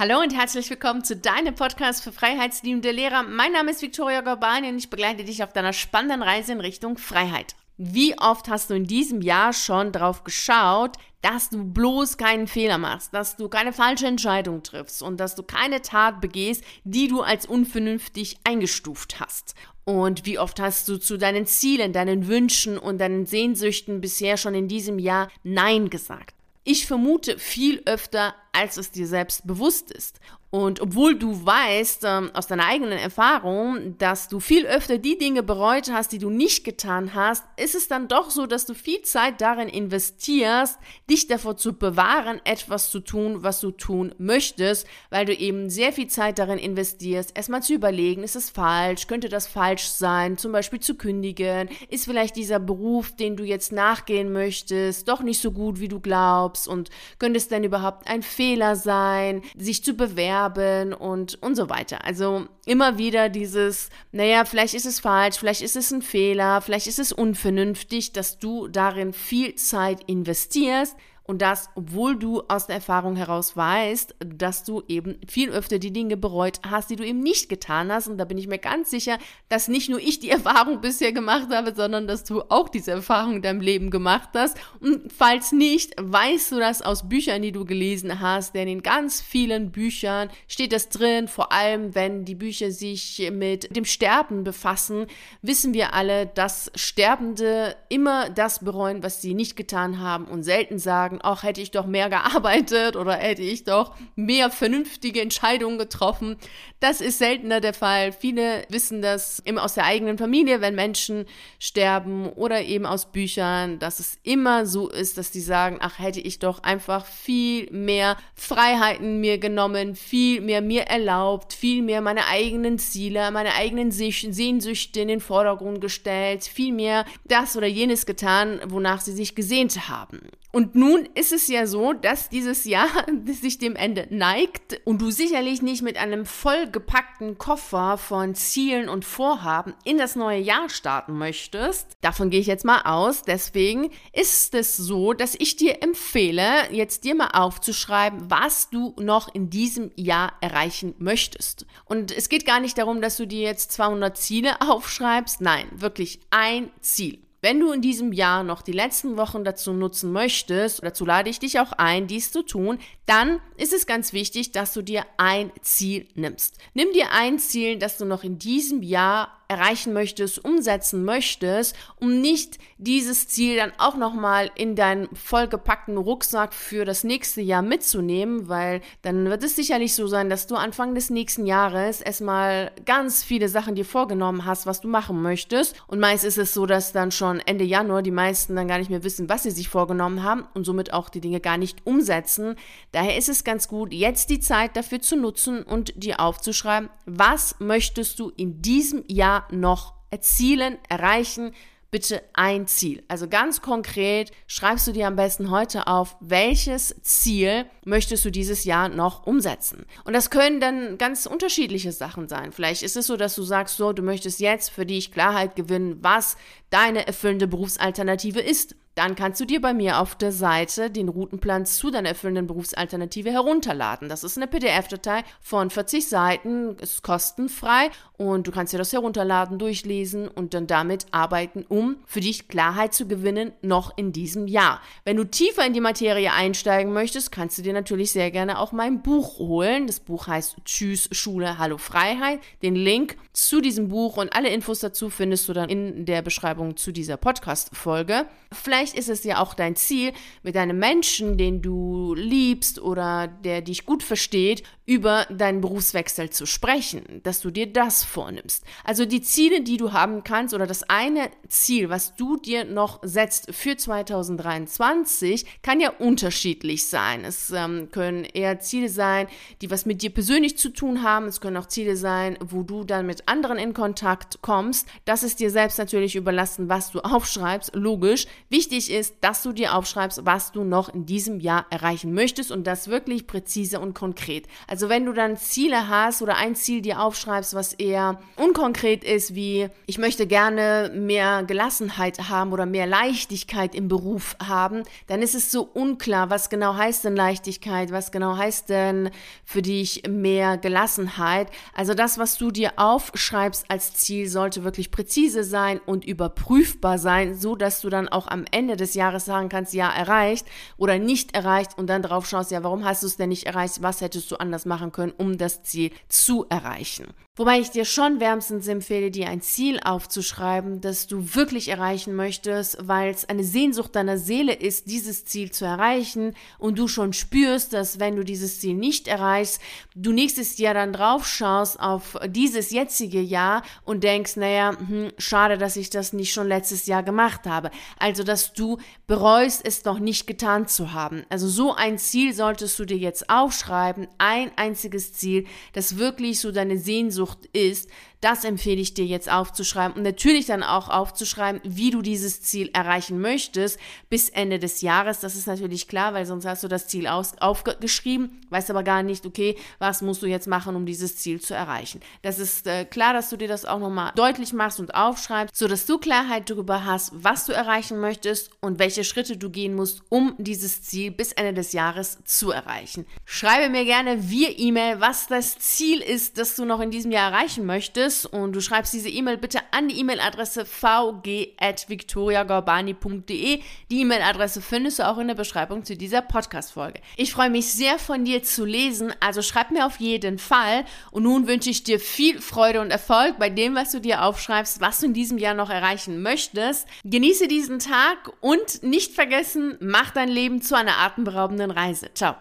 Hallo und herzlich willkommen zu deinem Podcast für freiheitsliebende Lehrer. Mein Name ist Viktoria Gorbani und ich begleite dich auf deiner spannenden Reise in Richtung Freiheit. Wie oft hast du in diesem Jahr schon drauf geschaut, dass du bloß keinen Fehler machst, dass du keine falsche Entscheidung triffst und dass du keine Tat begehst, die du als unvernünftig eingestuft hast? Und wie oft hast du zu deinen Zielen, deinen Wünschen und deinen Sehnsüchten bisher schon in diesem Jahr Nein gesagt? Ich vermute viel öfter, als es dir selbst bewusst ist. Und obwohl du weißt ähm, aus deiner eigenen Erfahrung, dass du viel öfter die Dinge bereut hast, die du nicht getan hast, ist es dann doch so, dass du viel Zeit darin investierst, dich davor zu bewahren, etwas zu tun, was du tun möchtest, weil du eben sehr viel Zeit darin investierst, erstmal zu überlegen, ist es falsch, könnte das falsch sein, zum Beispiel zu kündigen, ist vielleicht dieser Beruf, den du jetzt nachgehen möchtest, doch nicht so gut, wie du glaubst und könnte es denn überhaupt ein Fehler sein, sich zu bewerben, und, und so weiter. Also immer wieder dieses, naja, vielleicht ist es falsch, vielleicht ist es ein Fehler, vielleicht ist es unvernünftig, dass du darin viel Zeit investierst und das, obwohl du aus der Erfahrung heraus weißt, dass du eben viel öfter die Dinge bereut hast, die du eben nicht getan hast. Und da bin ich mir ganz sicher, dass nicht nur ich die Erfahrung bisher gemacht habe, sondern dass du auch diese Erfahrung in deinem Leben gemacht hast. Und falls nicht, weißt du das aus Büchern, die du gelesen hast, denn in ganz vielen Büchern steht das drin, vor allem wenn die Bücher sich mit dem Sterben befassen, wissen wir alle, dass Sterbende immer das bereuen, was sie nicht getan haben und selten sagen, sagen, ach, hätte ich doch mehr gearbeitet oder hätte ich doch mehr vernünftige Entscheidungen getroffen. Das ist seltener der Fall. Viele wissen das immer aus der eigenen Familie, wenn Menschen sterben oder eben aus Büchern, dass es immer so ist, dass die sagen, ach, hätte ich doch einfach viel mehr Freiheiten mir genommen, viel mehr mir erlaubt, viel mehr meine eigenen Ziele, meine eigenen Sehnsüchte in den Vordergrund gestellt, viel mehr das oder jenes getan, wonach sie sich gesehnt haben. Und nun ist es ja so, dass dieses Jahr sich dem Ende neigt und du sicherlich nicht mit einem vollgepackten Koffer von Zielen und Vorhaben in das neue Jahr starten möchtest. Davon gehe ich jetzt mal aus. Deswegen ist es so, dass ich dir empfehle, jetzt dir mal aufzuschreiben, was du noch in diesem Jahr erreichen möchtest. Und es geht gar nicht darum, dass du dir jetzt 200 Ziele aufschreibst. Nein, wirklich ein Ziel. Wenn du in diesem Jahr noch die letzten Wochen dazu nutzen möchtest, dazu lade ich dich auch ein, dies zu tun, dann ist es ganz wichtig, dass du dir ein Ziel nimmst. Nimm dir ein Ziel, das du noch in diesem Jahr erreichen möchtest, umsetzen möchtest, um nicht dieses Ziel dann auch nochmal in deinen vollgepackten Rucksack für das nächste Jahr mitzunehmen, weil dann wird es sicherlich so sein, dass du Anfang des nächsten Jahres erstmal ganz viele Sachen dir vorgenommen hast, was du machen möchtest. Und meist ist es so, dass dann schon Ende Januar die meisten dann gar nicht mehr wissen, was sie sich vorgenommen haben und somit auch die Dinge gar nicht umsetzen. Daher ist es ganz gut, jetzt die Zeit dafür zu nutzen und dir aufzuschreiben, was möchtest du in diesem Jahr noch erzielen, erreichen? Bitte ein Ziel. Also ganz konkret schreibst du dir am besten heute auf, welches Ziel möchtest du dieses Jahr noch umsetzen. Und das können dann ganz unterschiedliche Sachen sein. Vielleicht ist es so, dass du sagst, so, du möchtest jetzt für dich Klarheit gewinnen, was deine erfüllende Berufsalternative ist dann kannst du dir bei mir auf der Seite den Routenplan zu deiner erfüllenden Berufsalternative herunterladen. Das ist eine PDF-Datei von 40 Seiten, ist kostenfrei und du kannst dir das herunterladen, durchlesen und dann damit arbeiten, um für dich Klarheit zu gewinnen, noch in diesem Jahr. Wenn du tiefer in die Materie einsteigen möchtest, kannst du dir natürlich sehr gerne auch mein Buch holen. Das Buch heißt Tschüss Schule, Hallo Freiheit. Den Link zu diesem Buch und alle Infos dazu findest du dann in der Beschreibung zu dieser Podcast-Folge. Vielleicht Vielleicht ist es ja auch dein Ziel, mit einem Menschen, den du liebst oder der dich gut versteht, über deinen Berufswechsel zu sprechen, dass du dir das vornimmst. Also die Ziele, die du haben kannst oder das eine Ziel, was du dir noch setzt für 2023, kann ja unterschiedlich sein. Es ähm, können eher Ziele sein, die was mit dir persönlich zu tun haben. Es können auch Ziele sein, wo du dann mit anderen in Kontakt kommst. Das ist dir selbst natürlich überlassen, was du aufschreibst. Logisch. Wichtig wichtig ist, dass du dir aufschreibst, was du noch in diesem Jahr erreichen möchtest und das wirklich präzise und konkret. Also wenn du dann Ziele hast oder ein Ziel dir aufschreibst, was eher unkonkret ist, wie ich möchte gerne mehr Gelassenheit haben oder mehr Leichtigkeit im Beruf haben, dann ist es so unklar, was genau heißt denn Leichtigkeit, was genau heißt denn für dich mehr Gelassenheit. Also das, was du dir aufschreibst als Ziel, sollte wirklich präzise sein und überprüfbar sein, so dass du dann auch am Ende des Jahres sagen kannst, ja, erreicht oder nicht erreicht und dann drauf schaust, ja, warum hast du es denn nicht erreicht? Was hättest du anders machen können, um das Ziel zu erreichen? Wobei ich dir schon wärmstens empfehle, dir ein Ziel aufzuschreiben, das du wirklich erreichen möchtest, weil es eine Sehnsucht deiner Seele ist, dieses Ziel zu erreichen und du schon spürst, dass wenn du dieses Ziel nicht erreichst, du nächstes Jahr dann drauf schaust auf dieses jetzige Jahr und denkst, naja, hm, schade, dass ich das nicht schon letztes Jahr gemacht habe. Also, dass du bereust, es noch nicht getan zu haben. Also so ein Ziel solltest du dir jetzt aufschreiben, ein einziges Ziel, das wirklich so deine Sehnsucht ist, das empfehle ich dir jetzt aufzuschreiben und natürlich dann auch aufzuschreiben, wie du dieses Ziel erreichen möchtest bis Ende des Jahres. Das ist natürlich klar, weil sonst hast du das Ziel aus, aufgeschrieben, weißt aber gar nicht, okay, was musst du jetzt machen, um dieses Ziel zu erreichen. Das ist äh, klar, dass du dir das auch nochmal deutlich machst und aufschreibst, sodass du Klarheit darüber hast, was du erreichen möchtest und welche Schritte du gehen musst, um dieses Ziel bis Ende des Jahres zu erreichen. Schreibe mir gerne via E-Mail, was das Ziel ist, das du noch in diesem Jahr erreichen möchtest ist und du schreibst diese E-Mail bitte an die E-Mail-Adresse vg.victoriagorbani.de. Die E-Mail-Adresse findest du auch in der Beschreibung zu dieser Podcast-Folge. Ich freue mich sehr von dir zu lesen, also schreib mir auf jeden Fall. Und nun wünsche ich dir viel Freude und Erfolg bei dem, was du dir aufschreibst, was du in diesem Jahr noch erreichen möchtest. Genieße diesen Tag und nicht vergessen, mach dein Leben zu einer atemberaubenden Reise. Ciao.